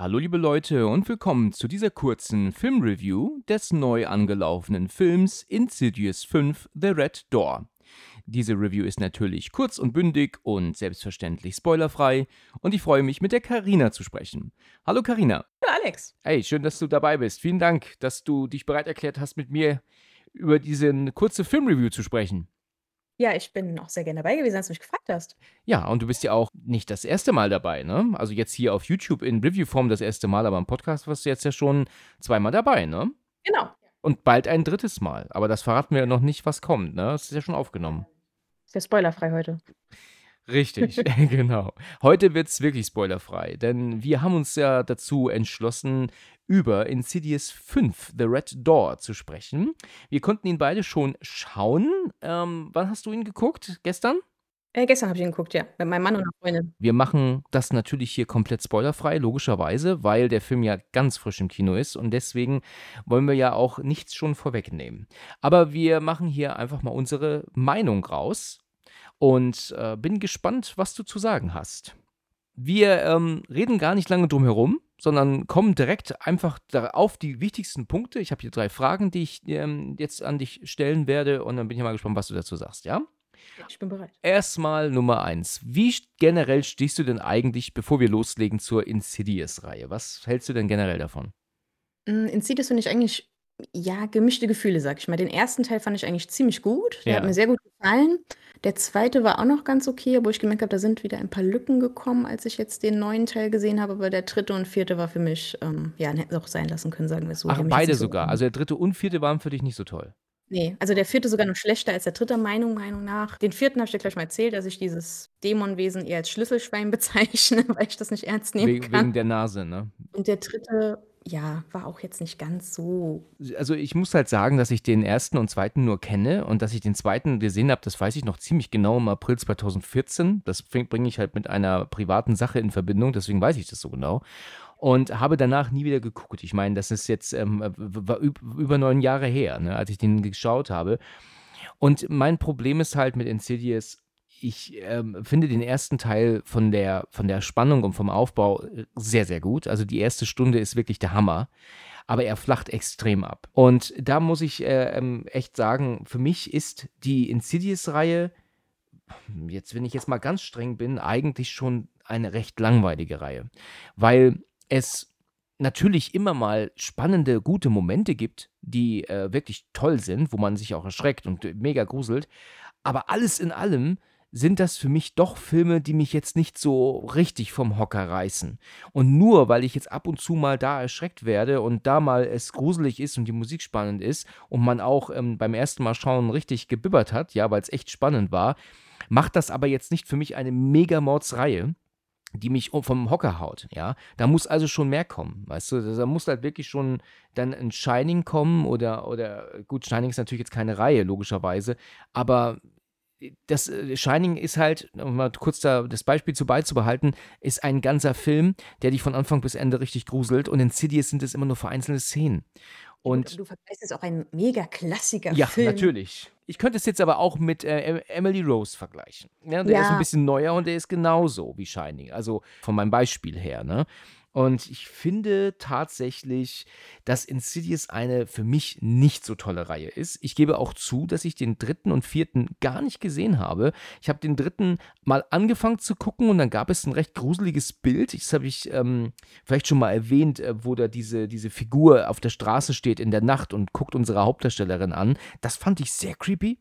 Hallo liebe Leute und willkommen zu dieser kurzen Filmreview des neu angelaufenen Films Insidious 5 The Red Door. Diese Review ist natürlich kurz und bündig und selbstverständlich spoilerfrei und ich freue mich mit der Karina zu sprechen. Hallo Karina. Hallo Alex. Hey, schön, dass du dabei bist. Vielen Dank, dass du dich bereit erklärt hast, mit mir über diese kurze Filmreview zu sprechen. Ja, ich bin auch sehr gerne dabei gewesen, als du mich gefragt hast. Ja, und du bist ja auch nicht das erste Mal dabei, ne? Also jetzt hier auf YouTube in Reviewform das erste Mal, aber im Podcast warst du jetzt ja schon zweimal dabei, ne? Genau. Und bald ein drittes Mal. Aber das verraten wir ja noch nicht, was kommt, ne? Das ist ja schon aufgenommen. Ist ja spoilerfrei heute. Richtig, genau. Heute wird es wirklich spoilerfrei, denn wir haben uns ja dazu entschlossen, über Insidious 5, The Red Door, zu sprechen. Wir konnten ihn beide schon schauen. Ähm, wann hast du ihn geguckt? Gestern? Äh, gestern habe ich ihn geguckt, ja, mit meinem Mann und einer Freundin. Wir machen das natürlich hier komplett spoilerfrei, logischerweise, weil der Film ja ganz frisch im Kino ist und deswegen wollen wir ja auch nichts schon vorwegnehmen. Aber wir machen hier einfach mal unsere Meinung raus und äh, bin gespannt, was du zu sagen hast. Wir ähm, reden gar nicht lange drum herum, sondern kommen direkt einfach auf die wichtigsten Punkte. Ich habe hier drei Fragen, die ich ähm, jetzt an dich stellen werde und dann bin ich mal gespannt, was du dazu sagst, ja? Ich bin bereit. Erstmal Nummer eins. Wie generell stehst du denn eigentlich, bevor wir loslegen, zur Insidious-Reihe? Was hältst du denn generell davon? Mm, Insidious finde ich eigentlich, ja, gemischte Gefühle, sag ich mal. Den ersten Teil fand ich eigentlich ziemlich gut. Der Ja. hat mir sehr gut gefallen. Der zweite war auch noch ganz okay, wo ich gemerkt habe, da sind wieder ein paar Lücken gekommen, als ich jetzt den neuen Teil gesehen habe. Aber der dritte und vierte war für mich, ähm, ja, hätten es auch sein lassen können, sagen wir es so. Ach, beide nicht so sogar. Also der dritte und vierte waren für dich nicht so toll. Nee, also der vierte sogar noch schlechter als der dritte, Meinung, Meinung nach. Den vierten habe ich dir gleich mal erzählt, dass ich dieses Dämonwesen eher als Schlüsselschwein bezeichne, weil ich das nicht ernst nehmen Wegen, kann. wegen der Nase, ne? Und der dritte, ja, war auch jetzt nicht ganz so. Also ich muss halt sagen, dass ich den ersten und zweiten nur kenne und dass ich den zweiten gesehen habe, das weiß ich noch ziemlich genau im April 2014. Das bringe ich halt mit einer privaten Sache in Verbindung, deswegen weiß ich das so genau. Und habe danach nie wieder geguckt. Ich meine, das ist jetzt ähm, war über neun Jahre her, ne, als ich den geschaut habe. Und mein Problem ist halt mit Insidious, ich ähm, finde den ersten Teil von der, von der Spannung und vom Aufbau äh, sehr, sehr gut. Also die erste Stunde ist wirklich der Hammer. Aber er flacht extrem ab. Und da muss ich äh, ähm, echt sagen, für mich ist die Insidious-Reihe, jetzt, wenn ich jetzt mal ganz streng bin, eigentlich schon eine recht langweilige Reihe. Weil es natürlich immer mal spannende, gute Momente gibt, die äh, wirklich toll sind, wo man sich auch erschreckt und äh, mega gruselt. Aber alles in allem sind das für mich doch Filme, die mich jetzt nicht so richtig vom Hocker reißen. Und nur weil ich jetzt ab und zu mal da erschreckt werde und da mal es gruselig ist und die Musik spannend ist und man auch ähm, beim ersten Mal schauen richtig gebibbert hat, ja, weil es echt spannend war, macht das aber jetzt nicht für mich eine Mega-Mordsreihe die mich vom Hocker haut, ja. Da muss also schon mehr kommen, weißt du. Da muss halt wirklich schon dann ein Shining kommen oder, oder gut, Shining ist natürlich jetzt keine Reihe, logischerweise, aber das äh, Shining ist halt, um mal kurz da das Beispiel zu beizubehalten, ist ein ganzer Film, der dich von Anfang bis Ende richtig gruselt und in Insidious sind es immer nur vereinzelte Szenen. Und du vergleichst jetzt auch einen mega Klassiker ja, Film. natürlich. Ich könnte es jetzt aber auch mit äh, Emily Rose vergleichen. Ja, der ist ein Ja. bisschen neuer und der ist genauso wie Shining. Also von meinem Beispiel her, ne? Und ich finde tatsächlich, dass Insidious eine für mich nicht so tolle Reihe ist. Ich gebe auch zu, dass ich den dritten und vierten gar nicht gesehen habe. Ich habe den dritten mal angefangen zu gucken und dann gab es ein recht gruseliges Bild. Das habe ich ähm, vielleicht schon mal erwähnt, äh, wo da diese, diese Figur auf der Straße steht in der Nacht und guckt unsere Hauptdarstellerin an. Das fand ich sehr creepy.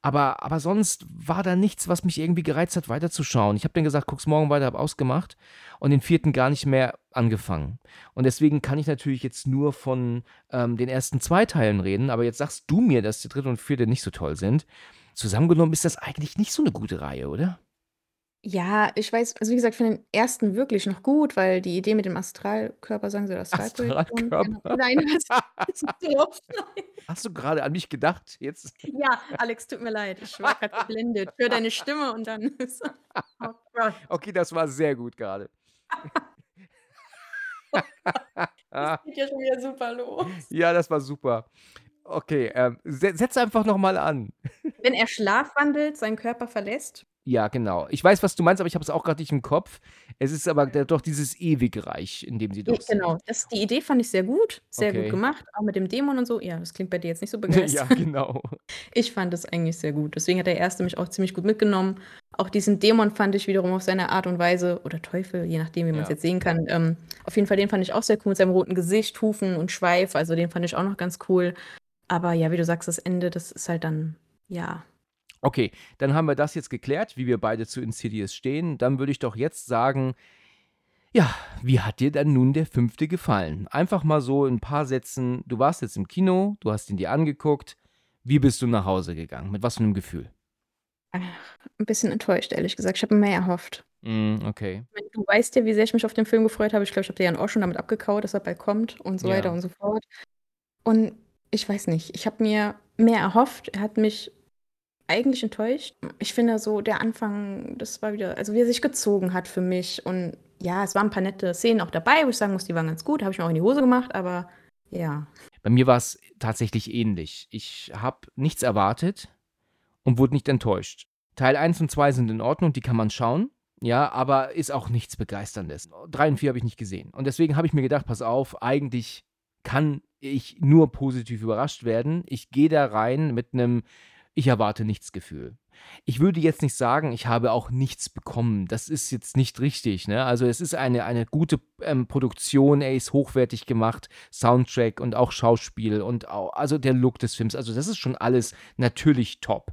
Aber, aber sonst war da nichts, was mich irgendwie gereizt hat, weiterzuschauen. Ich habe dann gesagt, guck's morgen weiter, habe ausgemacht und den vierten gar nicht mehr angefangen. Und deswegen kann ich natürlich jetzt nur von ähm, den ersten zwei Teilen reden, aber jetzt sagst du mir, dass der dritte und vierte nicht so toll sind. Zusammengenommen ist das eigentlich nicht so eine gute Reihe, oder? Ja, ich weiß, also wie gesagt, finde den ersten wirklich noch gut, weil die Idee mit dem Astralkörper, sagen sie, oder Astralprojektion. Astralkörper. Nein, das ist doof. Hast du gerade an mich gedacht? Jetzt. Ja, Alex, tut mir leid. Ich war gerade geblendet für deine Stimme und dann ist. Oh Gott. Okay, das war sehr gut gerade. Das geht ja schon wieder super los. ja, das war super. Okay, ähm, se setz einfach noch mal an. Wenn er schlafwandelt, seinen Körper verlässt. Ja, genau. Ich weiß, was du meinst, aber ich habe es auch gerade nicht im Kopf. Es ist aber doch dieses Ewigreich, in dem sie doch sind. genau. Das die Idee fand ich sehr gut, sehr gut Okay. gemacht, auch mit dem Dämon und so. Ja, das klingt bei dir jetzt nicht so Ja, begeistert. genau. Ich fand das eigentlich sehr gut. Deswegen hat der erste mich auch ziemlich gut mitgenommen. Auch diesen Dämon fand ich wiederum auf seine Art und Weise, oder Teufel, je nachdem, wie man es Ja. jetzt sehen kann. Ähm, auf jeden Fall, den fand ich auch sehr cool mit seinem roten Gesicht, Hufen und Schweif. Also den fand ich auch noch ganz cool. Aber ja, wie du sagst, das Ende, das ist halt dann, ja. Okay, dann haben wir das jetzt geklärt, wie wir beide zu Insidious stehen. Dann würde ich doch jetzt sagen, ja, wie hat dir dann nun der fünfte gefallen? Einfach mal so in ein paar Sätzen. Du warst jetzt im Kino, du hast ihn dir angeguckt. Wie bist du nach Hause gegangen? Mit was für einem Gefühl? Ein bisschen enttäuscht, ehrlich gesagt. Ich habe mir mehr erhofft. Mm, okay. Du weißt ja, wie sehr ich mich auf den Film gefreut habe. Ich glaube, ich habe dir ja auch schon damit abgekaut, dass er bald kommt und so weiter Ja. und so fort. Und ich weiß nicht, ich habe mir mehr erhofft. Er hat mich eigentlich enttäuscht. Ich finde so, der Anfang, das war wieder, also wie er sich gezogen hat für mich. Und ja, es waren ein paar nette Szenen auch dabei, wo ich sagen muss, die waren ganz gut. Habe ich mir auch in die Hose gemacht, aber ja. Bei mir war es tatsächlich ähnlich. Ich habe nichts erwartet und wurde nicht enttäuscht. Teil 1 und 2 sind in Ordnung, die kann man schauen. Ja, aber ist auch nichts Begeisterndes. 3 und 4 habe ich nicht gesehen. Und deswegen habe ich mir gedacht, pass auf, eigentlich kann ich nur positiv überrascht werden. Ich gehe da rein mit einem Ich erwarte nichts Gefühl. Ich würde jetzt nicht sagen, ich habe auch nichts bekommen. Das ist jetzt nicht richtig. Ne? Also es ist eine, eine gute ähm, Produktion, er ist hochwertig gemacht, Soundtrack und auch Schauspiel und auch, also der Look des Films. Also das ist schon alles natürlich top.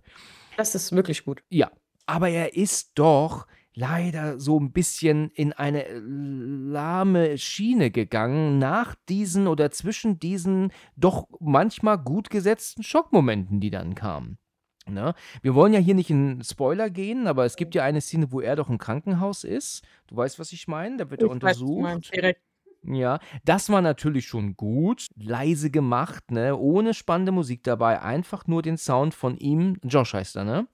Das ist wirklich gut. Ja, aber er ist doch leider so ein bisschen in eine äh, lahme Schiene gegangen nach diesen oder zwischen diesen doch manchmal gut gesetzten Schockmomenten, die dann kamen. Ne? Wir wollen ja hier nicht in Spoiler gehen, aber es gibt ja eine Szene, wo er doch im Krankenhaus ist. Du weißt, was ich meine? Da wird er Ich weiß, meinst. untersucht. Direkt. Ja, das war natürlich schon gut, leise gemacht, ne, ohne spannende Musik dabei, einfach nur den Sound von ihm, Josh heißt er, ne?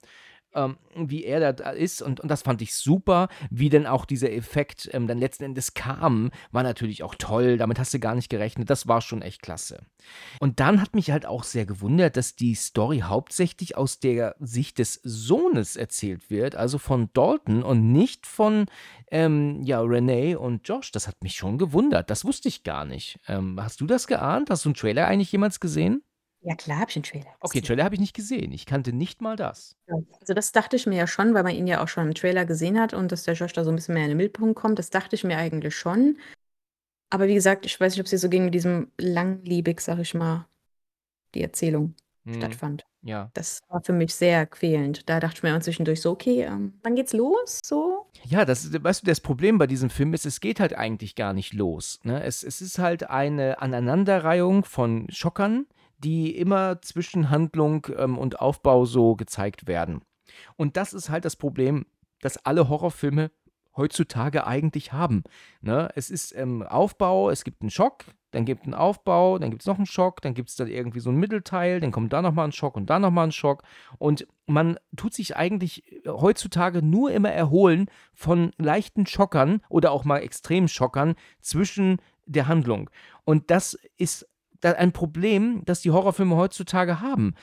Ähm, wie er da ist und, und das fand ich super, wie denn auch dieser Effekt ähm, dann letzten Endes kam, war natürlich auch toll, damit hast du gar nicht gerechnet, das war schon echt klasse. Und dann hat mich halt auch sehr gewundert, dass die Story hauptsächlich aus der Sicht des Sohnes erzählt wird, also von Dalton und nicht von ähm, ja, Renee und Josh. Das hat mich schon gewundert. Das wusste ich gar nicht. Ähm, hast du das geahnt? Hast du einen Trailer eigentlich jemals gesehen? Ja, klar, habe ich den Trailer Okay, gesehen. Trailer habe ich nicht gesehen. Ich kannte nicht mal das. Ja, also das dachte ich mir ja schon, weil man ihn ja auch schon im Trailer gesehen hat und dass der Josh da so ein bisschen mehr in den Mittelpunkt kommt. Das dachte ich mir eigentlich schon. Aber wie gesagt, ich weiß nicht, ob es dir so ging mit diesem langliebig, sag ich mal, die Erzählung Hm, stattfand. ja. Das war für mich sehr quälend. Da dachte ich mir zwischendurch so, okay, ähm, wann geht's los? So? Ja, das, weißt du, das Problem bei diesem Film ist, es geht halt eigentlich gar nicht los. Ne? Es, es ist halt eine Aneinanderreihung von Schockern, die immer zwischen Handlung ähm, und Aufbau so gezeigt werden. Und das ist halt das Problem, das alle Horrorfilme heutzutage eigentlich haben. Ne? Es ist ähm, Aufbau, es gibt einen Schock, dann gibt es einen Aufbau, dann gibt es noch einen Schock, dann gibt es dann irgendwie so ein Mittelteil, dann kommt da nochmal ein Schock und da nochmal ein Schock. Und man tut sich eigentlich heutzutage nur immer erholen von leichten Schockern oder auch mal extremen Schockern zwischen der Handlung. Und das ist ein Problem, das die Horrorfilme heutzutage haben.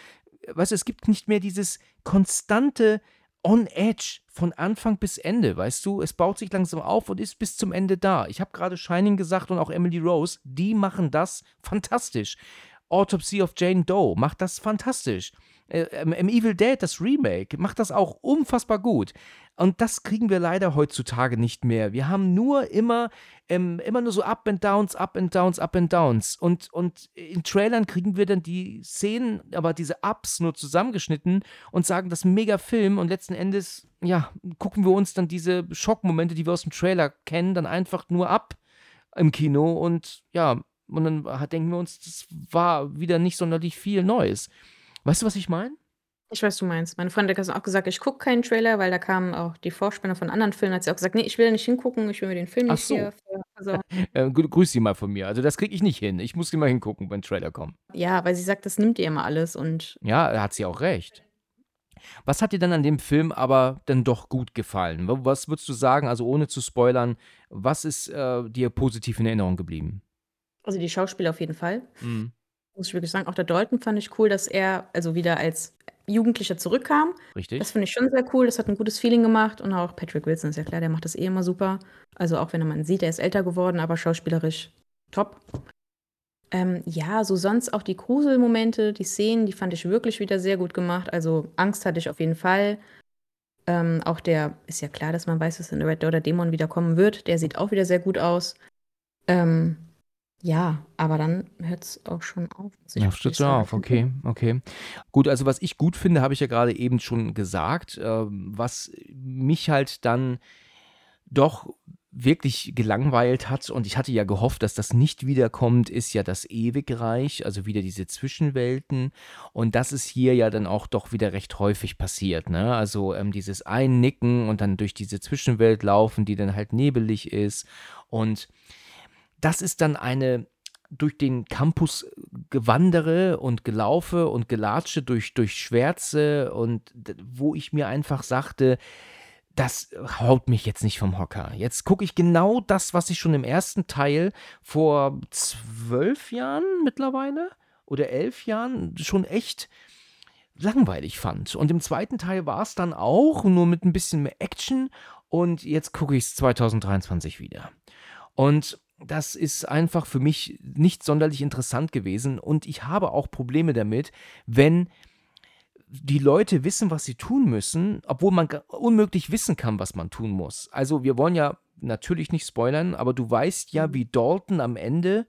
Weißt du, es gibt nicht mehr dieses konstante on edge von Anfang bis Ende, weißt du? Es baut sich langsam auf und ist bis zum Ende da. Ich habe gerade Shining gesagt und auch Emily Rose, die machen das fantastisch. Autopsy of Jane Doe macht das fantastisch. Äh, Im Evil Dead, das Remake, macht das auch unfassbar gut. Und das kriegen wir leider heutzutage nicht mehr. Wir haben nur immer, ähm, immer nur so Up and Downs, Up and Downs, Up and Downs. Und, und in Trailern kriegen wir dann die Szenen, aber diese Ups nur zusammengeschnitten und sagen, das ist ein mega Film. Und letzten Endes, ja, gucken wir uns dann diese Schockmomente, die wir aus dem Trailer kennen, dann einfach nur ab im Kino. Und ja, und dann denken wir uns, das war wieder nicht sonderlich viel Neues. Weißt du, was ich meine? Ich weiß, was du meinst. Meine Freundin hat auch gesagt, ich gucke keinen Trailer, weil da kamen auch die Vorspänner von anderen Filmen. Hat sie auch gesagt, nee, ich will nicht hingucken, ich will mir den Film Ach nicht so. hier versauen. Äh, grü- grüß sie mal von mir. Also das kriege ich nicht hin. Ich muss immer hingucken, wenn Trailer kommen. Ja, weil sie sagt, das nimmt ihr immer alles und Ja, da hat sie auch recht. Was hat dir dann an dem Film aber dann doch gut gefallen? Wa- Was würdest du sagen, also ohne zu spoilern, was ist äh, dir positiv in Erinnerung geblieben? also die Schauspieler auf jeden Fall. Mhm. Muss ich wirklich sagen, auch der Dalton fand ich cool, dass er, also wieder als Jugendlicher zurückkam. Richtig. Das finde ich schon sehr cool. Das hat ein gutes Feeling gemacht. Und auch Patrick Wilson ist ja klar, der macht das eh immer super. Also auch wenn man sieht, er ist älter geworden, aber schauspielerisch top. Ähm, ja, so sonst auch die Gruselmomente, die Szenen, die fand ich wirklich wieder sehr gut gemacht. Also Angst hatte ich auf jeden Fall. Ähm, auch der, ist ja klar, dass man weiß, dass in Red Daughter Dämon wieder kommen wird. Der sieht auch wieder sehr gut aus. Ähm, ja, aber dann hört es auch schon auf. Ja, stürzt schon auf, okay, okay. Gut, also was ich gut finde, habe ich ja gerade eben schon gesagt. Äh, was mich halt dann doch wirklich gelangweilt hat und ich hatte ja gehofft, dass das nicht wiederkommt, ist ja das Ewigreich, also wieder diese Zwischenwelten und das ist hier ja dann auch doch wieder recht häufig passiert, ne? Also ähm, dieses Einnicken und dann durch diese Zwischenwelt laufen, die dann halt nebelig ist und das ist dann eine durch den Campus gewandere und gelaufe und gelatsche durch, durch Schwärze und wo ich mir einfach sagte, das haut mich jetzt nicht vom Hocker. Jetzt gucke ich genau das, was ich schon im ersten Teil vor zwölf Jahren mittlerweile oder elf Jahren schon echt langweilig fand. Und im zweiten Teil war es dann auch, nur mit ein bisschen mehr Action. Und jetzt gucke ich es 2023 wieder. Und das ist einfach für mich nicht sonderlich interessant gewesen. Und ich habe auch Probleme damit, wenn die Leute wissen, was sie tun müssen, obwohl man unmöglich wissen kann, was man tun muss. Also wir wollen ja natürlich nicht spoilern, aber du weißt ja, mhm. wie Dalton am Ende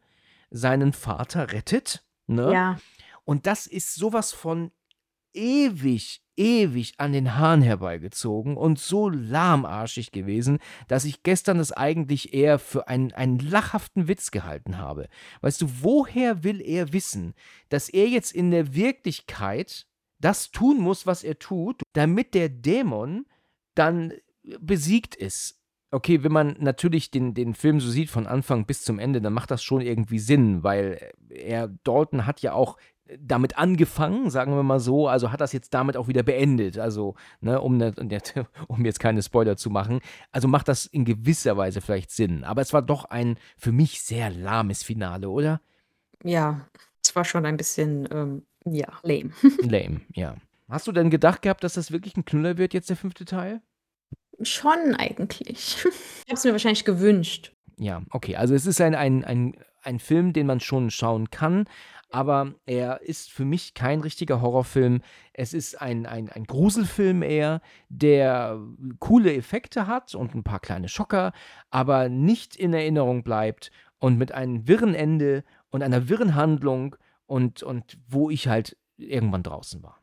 seinen Vater rettet. Ne? Ja. Und das ist sowas von ewig, ewig an den Haaren herbeigezogen und so lahmarschig gewesen, dass ich gestern es eigentlich eher für einen, einen lachhaften Witz gehalten habe. Weißt du, woher will er wissen, dass er jetzt in der Wirklichkeit das tun muss, was er tut, damit der Dämon dann besiegt ist. Okay, wenn man natürlich den, den Film so sieht von Anfang bis zum Ende, dann macht das schon irgendwie Sinn, weil er, Dalton hat ja auch damit angefangen, sagen wir mal so, also hat das jetzt damit auch wieder beendet, also, ne, um, ne, um jetzt keine Spoiler zu machen, also macht das in gewisser Weise vielleicht Sinn, aber es war doch ein für mich sehr lahmes Finale, oder? Ja, es war schon ein bisschen ähm, ja, lame. lame, ja. Hast du denn gedacht gehabt, dass das wirklich ein Knüller wird, jetzt der fünfte Teil? Schon eigentlich. Ich habe es mir wahrscheinlich gewünscht. Ja, okay. Also es ist ein, ein, ein, ein Film, den man schon schauen kann, aber er ist für mich kein richtiger Horrorfilm. Es ist ein, ein, ein Gruselfilm eher, der coole Effekte hat und ein paar kleine Schocker, aber nicht in Erinnerung bleibt und mit einem wirren Ende und einer wirren Handlung und, und wo ich halt irgendwann draußen war.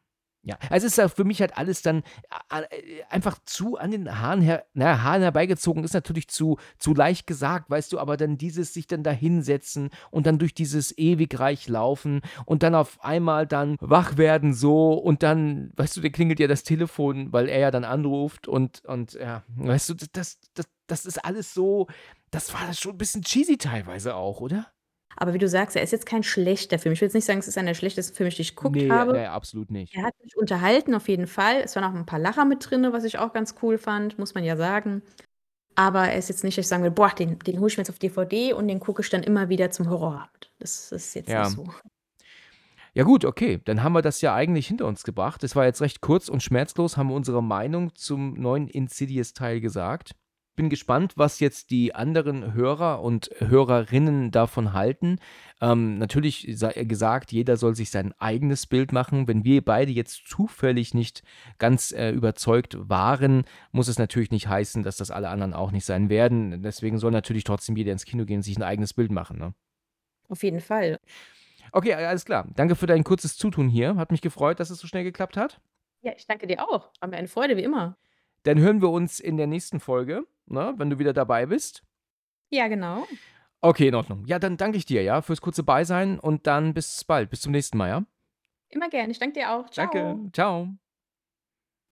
Ja, also es ist für mich halt alles dann äh, einfach zu an den Haaren, her, na, Haaren herbeigezogen, ist natürlich zu, zu leicht gesagt, weißt du, aber dann dieses sich dann da hinsetzen und dann durch dieses Ewigreich laufen und dann auf einmal dann wach werden so und dann, weißt du, der klingelt ja das Telefon, weil er ja dann anruft und, und ja, weißt du, das, das, das ist alles so, das war schon ein bisschen cheesy teilweise auch, oder? Aber wie du sagst, er ist jetzt kein schlechter Film. Ich will jetzt nicht sagen, es ist einer der schlechtesten Filme, die ich geguckt nee, habe. Nee, absolut nicht. Er hat mich unterhalten, auf jeden Fall. Es waren auch ein paar Lacher mit drin, was ich auch ganz cool fand, muss man ja sagen. Aber er ist jetzt nicht, dass ich sagen will, boah, den, den hole ich mir jetzt auf DVD und den gucke ich dann immer wieder zum Horrorabend. Das ist jetzt ja. nicht so. Ja gut, okay, dann haben wir das ja eigentlich hinter uns gebracht. Es war jetzt recht kurz und schmerzlos, haben wir unsere Meinung zum neuen Insidious-Teil gesagt bin gespannt, was jetzt die anderen Hörer und Hörerinnen davon halten. Ähm, natürlich sei gesagt, jeder soll sich sein eigenes Bild machen. Wenn wir beide jetzt zufällig nicht ganz äh, überzeugt waren, muss es natürlich nicht heißen, dass das alle anderen auch nicht sein werden. Deswegen soll natürlich trotzdem jeder ins Kino gehen und sich ein eigenes Bild machen. Ne? Auf jeden Fall. Okay, alles klar. Danke für dein kurzes Zutun hier. Hat mich gefreut, dass es so schnell geklappt hat. Ja, ich danke dir auch. War mir eine Freude, wie immer. Dann hören wir uns in der nächsten Folge ne, wenn du wieder dabei bist. Ja, genau. Okay, in Ordnung. Ja, dann danke ich dir, ja, fürs kurze Beisein und dann bis bald. Bis zum nächsten Mal, ja? Immer gerne. Ich danke dir auch. Ciao. Danke. Ciao.